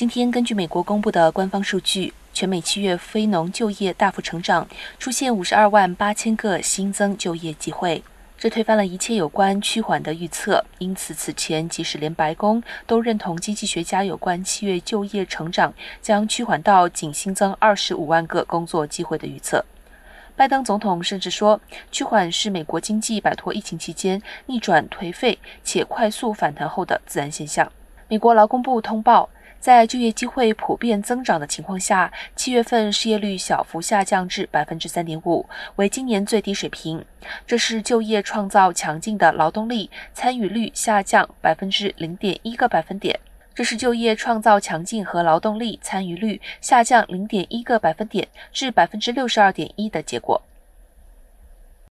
今天，根据美国公布的官方数据，全美七月非农就业大幅成长，出现五十二万八千个新增就业机会，这推翻了一切有关趋缓的预测。因此，此前即使连白宫都认同经济学家有关七月就业成长将趋缓到仅新增二十五万个工作机会的预测。拜登总统甚至说，趋缓是美国经济摆脱疫情期间逆转颓废且快速反弹后的自然现象。美国劳工部通报。在就业机会普遍增长的情况下，七月份失业率小幅下降至百分之三点五，为今年最低水平。这是就业创造强劲的劳动力参与率下降百分之零点一个百分点。这是就业创造强劲和劳动力参与率下降零点一个百分点至百分之六十二点一的结果。